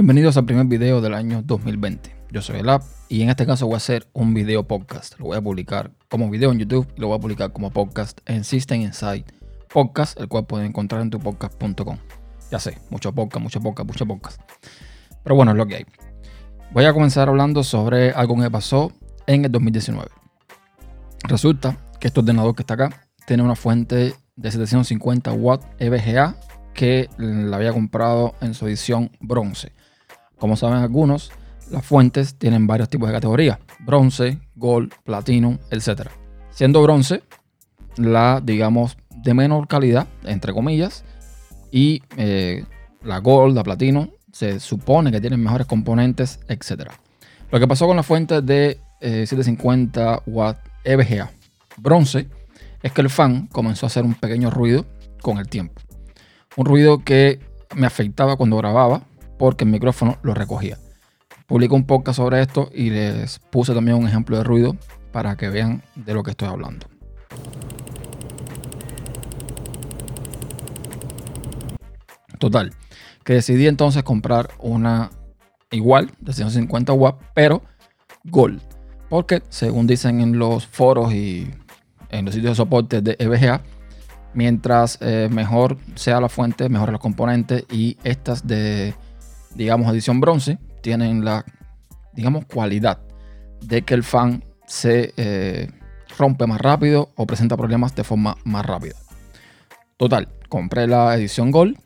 Bienvenidos al primer video del año 2020. Yo soy el App y en este caso voy a hacer un video podcast. Lo voy a publicar como video en YouTube y lo voy a publicar como podcast en System Insight Podcast, el cual pueden encontrar en tupodcast.com. Ya sé, mucho podcast, mucho podcast, mucho podcast. Pero bueno, es lo que hay. Voy a comenzar hablando sobre algo que pasó en el 2019. Resulta que este ordenador que está acá tiene una fuente de 750 watts EVGA que la había comprado en su edición bronce. Como saben algunos, las fuentes tienen varios tipos de categorías: bronce, gold, platino, etc. Siendo bronce la, digamos, de menor calidad, entre comillas, y eh, la gold, la platino, se supone que tienen mejores componentes, etc. Lo que pasó con la fuente de 750 eh, watt EVGA bronce es que el fan comenzó a hacer un pequeño ruido con el tiempo. Un ruido que me afectaba cuando grababa porque el micrófono lo recogía. Publico un podcast sobre esto y les puse también un ejemplo de ruido para que vean de lo que estoy hablando. Total, que decidí entonces comprar una igual de 150 watts, pero Gold. Porque según dicen en los foros y en los sitios de soporte de EVGA, mientras eh, mejor sea la fuente, mejor los componentes y estas de, digamos, edición bronce tienen la, digamos, cualidad de que el fan se eh, rompe más rápido o presenta problemas de forma más rápida. Total, compré la edición Gold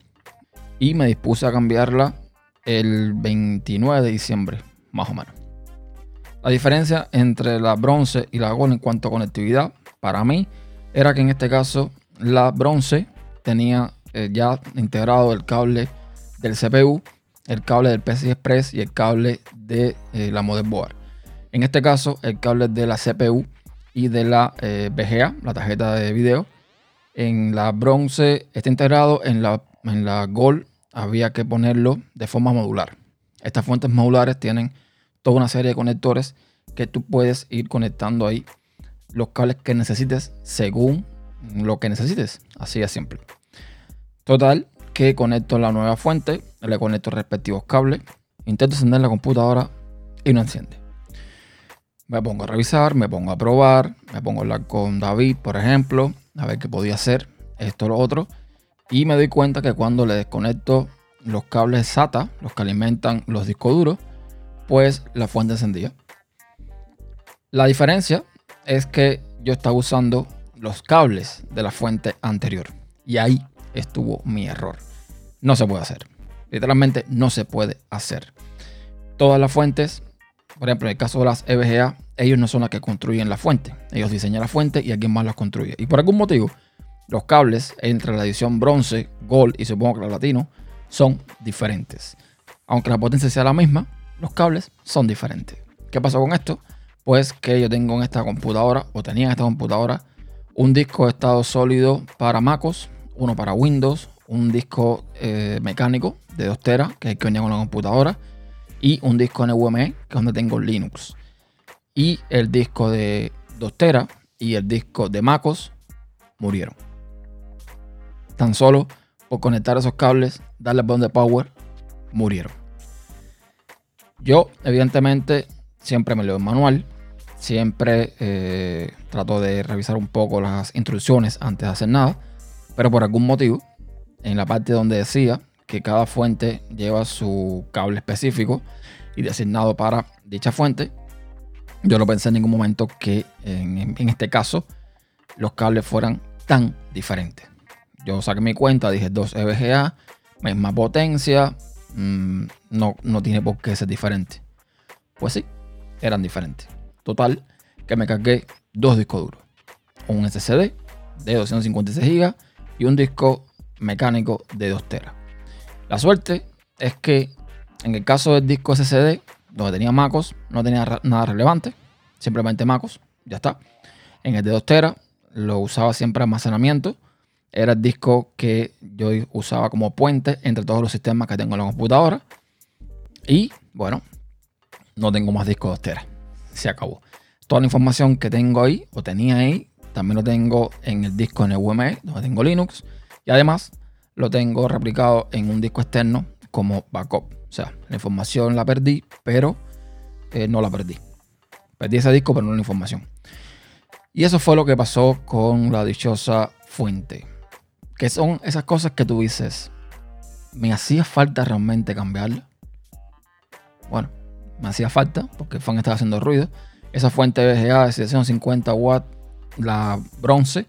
y me dispuse a cambiarla el 29 de diciembre, más o menos. La diferencia entre la bronce y la Gold en cuanto a conectividad, para mí, era que en este caso la bronce tenía eh, ya integrado el cable del CPU, el cable del PCI Express y el cable de eh, la motherboard. En este caso, el cable de la CPU y de la eh, VGA, la tarjeta de video. En la bronce está integrado, en la, en la Gold había que ponerlo de forma modular. Estas fuentes modulares tienen toda una serie de conectores que tú puedes ir conectando ahí los cables que necesites según lo que necesites. Así de simple. Total, que conecto la nueva fuente, le conecto respectivos cables, intento encender la computadora y no enciende. Me pongo a revisar, me pongo a probar, me pongo a hablar con David, por ejemplo, a ver qué podía hacer, esto lo otro. Y me doy cuenta que cuando le desconecto los cables SATA, los que alimentan los discos duros, pues la fuente encendía. La diferencia es que yo estaba usando los cables de la fuente anterior. Y ahí estuvo mi error. No se puede hacer. Literalmente no se puede hacer. Todas las fuentes, por ejemplo, en el caso de las EVGA, ellos no son las que construyen la fuente. Ellos diseñan la fuente y alguien más las construye. Y por algún motivo, los cables entre la edición bronce, gold y supongo que la platino son diferentes. Aunque la potencia sea la misma, los cables son diferentes. ¿Qué pasó con esto? Pues que yo tengo en esta computadora, o tenía en esta computadora, un disco de estado sólido para MacOS, uno para Windows, un disco eh, mecánico de 2 teras, que es el que venía con la computadora, y un disco NVMe, que es donde tengo Linux. Y el disco de 2 teras y el disco de MacOS murieron. Tan solo por conectar esos cables, darle botón de power, murieron. Yo, evidentemente, siempre me leo el manual Siempre eh, trato de revisar un poco las instrucciones antes de hacer nada. Pero por algún motivo, en la parte donde decía que cada fuente lleva su cable específico y designado para dicha fuente, yo no pensé en ningún momento que en, este caso los cables fueran tan diferentes. Yo saqué mi cuenta, dije 2 EVGA, misma potencia, mm, no, no tiene por qué ser diferente. Pues sí, eran diferentes. Total, que me cargué dos discos duros. Un SSD de 256 GB y un disco mecánico de 2 TB. La suerte es que en el caso del disco SSD, donde tenía MacOS, no tenía nada relevante, simplemente MacOS, ya está. En el de 2 TB lo usaba siempre almacenamiento. Era el disco que yo usaba como puente entre todos los sistemas que tengo en la computadora. Y bueno, no tengo más discos 2 TB se acabó. Toda la información que tengo ahí, o tenía ahí, también lo tengo en el disco NVMe, donde tengo Linux. Y además lo tengo replicado en un disco externo como backup. sea, la información la perdí, pero eh, no la perdí. Perdí ese disco, pero no la información. Y eso fue lo que pasó con la dichosa fuente. Que son esas cosas que tú dices, ¿me hacía falta realmente cambiarla? Bueno, me hacía falta porque el fan estaba haciendo ruido. Esa fuente VGA de 750 watts, la bronce,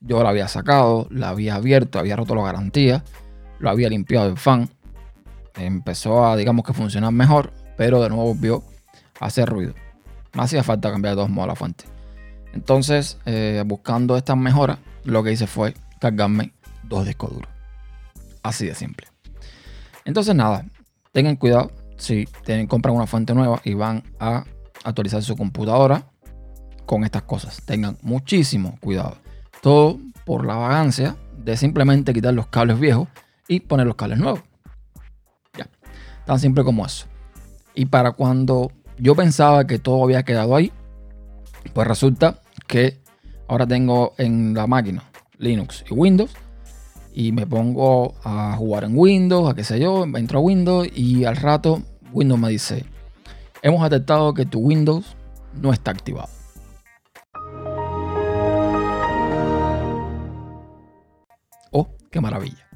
yo la había sacado, la había abierto, había roto la garantía, lo había limpiado el fan. Empezó a, digamos que funcionar mejor, pero de nuevo volvió a hacer ruido. Me hacía falta cambiar de todos modos la fuente. Entonces, eh, buscando estas mejoras, lo que hice fue cargarme dos discos duros. Así de simple. Entonces, nada, tengan cuidado si tienen, compran una fuente nueva y van a actualizar su computadora con estas cosas. Tengan muchísimo cuidado. Todo por la vagancia de simplemente quitar los cables viejos y poner los cables nuevos. Ya. Tan simple como eso. Y para cuando yo pensaba que todo había quedado ahí, pues resulta que ahora tengo en la máquina Linux y Windows y me pongo a jugar en Windows, a qué sé yo, entro a Windows y al rato Windows me dice, hemos detectado que tu Windows no está activado. Qué maravilla.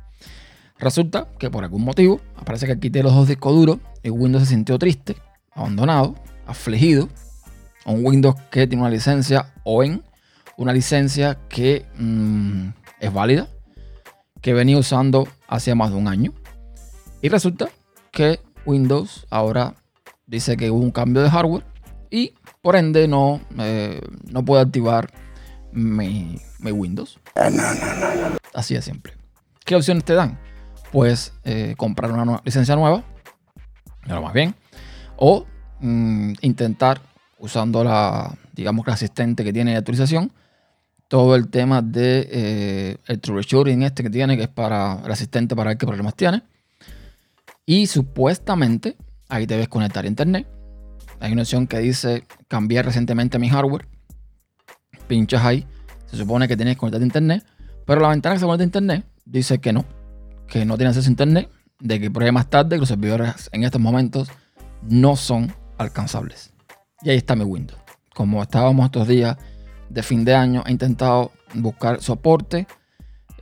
Resulta que por algún motivo, aparece que quité los dos discos duros y Windows se sintió triste, abandonado, afligido. Un Windows que tiene una licencia o en una licencia que mm, es válida, que venía usando hace más de un año. Y resulta que Windows ahora dice que hubo un cambio de hardware y por ende no, eh, no puede activar mi, Windows. Así de simple. ¿Qué opciones te dan? Pues eh, comprar una licencia nueva, lo más bien, o mm, intentar usando la, digamos, la asistente que tiene de actualización, todo el tema de eh, el troubleshooting este que tiene, que es para el asistente para ver qué problemas tiene. Y supuestamente ahí debes conectar a internet. Hay una opción que dice cambiar recientemente mi hardware. Pinchas ahí. Se supone que tienes que conectar a internet. Pero la ventana que se conecta a internet dice que no. Que no tiene acceso a internet. De que ahí más tarde los servidores en estos momentos no son alcanzables. Y ahí está mi Windows. Como estábamos estos días de fin de año, he intentado buscar soporte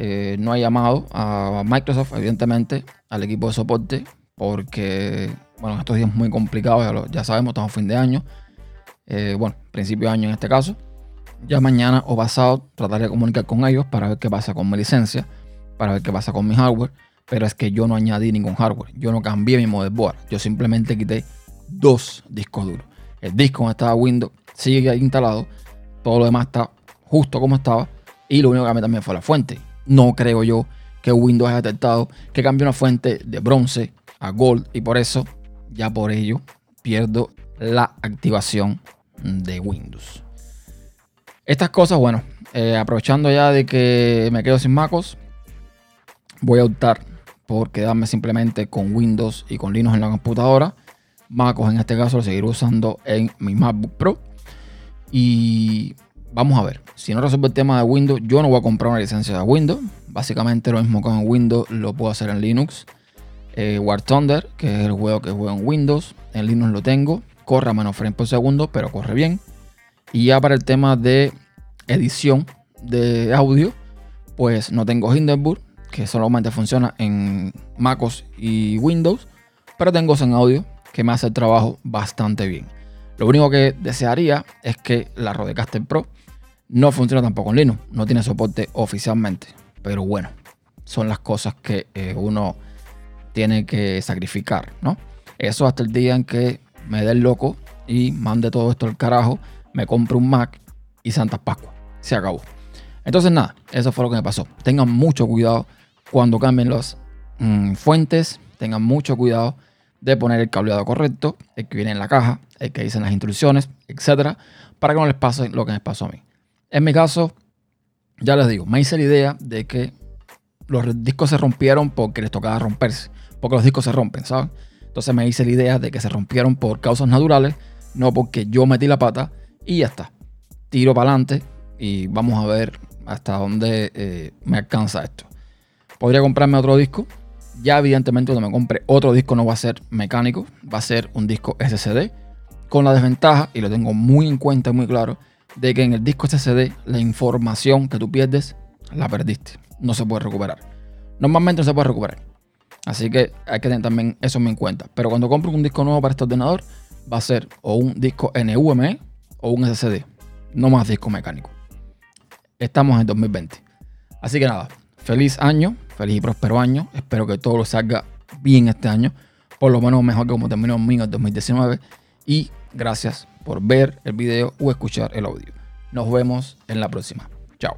eh, no ha llamado a Microsoft, evidentemente, al equipo de soporte, porque, bueno, estos días muy complicados, ya, sabemos, estamos fin de año, eh, bueno, principio de año en este caso. Ya mañana o pasado trataré de comunicar con ellos para ver qué pasa con mi licencia, para ver qué pasa con mi hardware, pero es que yo no añadí ningún hardware, yo no cambié mi motherboard, yo simplemente quité dos discos duros. El disco donde estaba Windows sigue instalado, todo lo demás está justo como estaba, y lo único que cambié también fue la fuente no creo yo que Windows haya detectado que cambie una fuente de bronce a gold y por eso, ya por ello, pierdo la activación de Windows. Estas cosas, bueno, eh, aprovechando ya de que me quedo sin MacOS, voy a optar por quedarme simplemente con Windows y con Linux en la computadora. MacOS en este caso lo seguiré usando en mi MacBook Pro. Y vamos a ver. Si no resuelve el tema de Windows, yo no voy a comprar una licencia de Windows. Básicamente lo mismo con Windows lo puedo hacer en Linux. Eh, War Thunder, que es el juego que juego en Windows. En Linux lo tengo. Corre a menos frames por segundo, pero corre bien. Y ya para el tema de edición de audio, pues no tengo Hindenburg, que solamente funciona en MacOS y Windows. Pero tengo Zen Audio, que me hace el trabajo bastante bien. Lo único que desearía es que la Rodecaster Pro no funciona tampoco en Linux, no tiene soporte oficialmente. Pero bueno, son las cosas que eh, uno tiene que sacrificar, ¿no? Eso hasta el día en que me dé el loco y mande todo esto al carajo, me compre un Mac y Santa Pascua. Se acabó. Entonces nada, eso fue lo que me pasó. Tengan mucho cuidado cuando cambien las mm, fuentes, tengan mucho cuidado de poner el cableado correcto, el que viene en la caja, el que dicen las instrucciones, etcétera, para que no les pase lo que me pasó a mí. En mi caso, ya les digo, me hice la idea de que los discos se rompieron porque les tocaba romperse, porque los discos se rompen, ¿saben? Entonces me hice la idea de que se rompieron por causas naturales, no porque yo metí la pata y ya está. Tiro para adelante y vamos a ver hasta dónde eh, me alcanza esto. Podría comprarme otro disco Ya evidentemente cuando me compre otro disco no va a ser mecánico, va a ser un disco SSD, con la desventaja, y lo tengo muy en cuenta, muy claro, de que en el disco SSD la información que tú pierdes la perdiste, no se puede recuperar. Normalmente no se puede recuperar. Así que hay que tener también eso en cuenta. Pero cuando compro un disco nuevo para este ordenador, va a ser o un disco NVMe o un SSD. No más disco mecánico. Estamos en 2020. Así que nada, feliz año, feliz y próspero año. Espero que todo lo salga bien este año. Por lo menos mejor que como terminó mío en 2019. Y gracias por ver el video o escuchar el audio. Nos vemos en la próxima. Chao.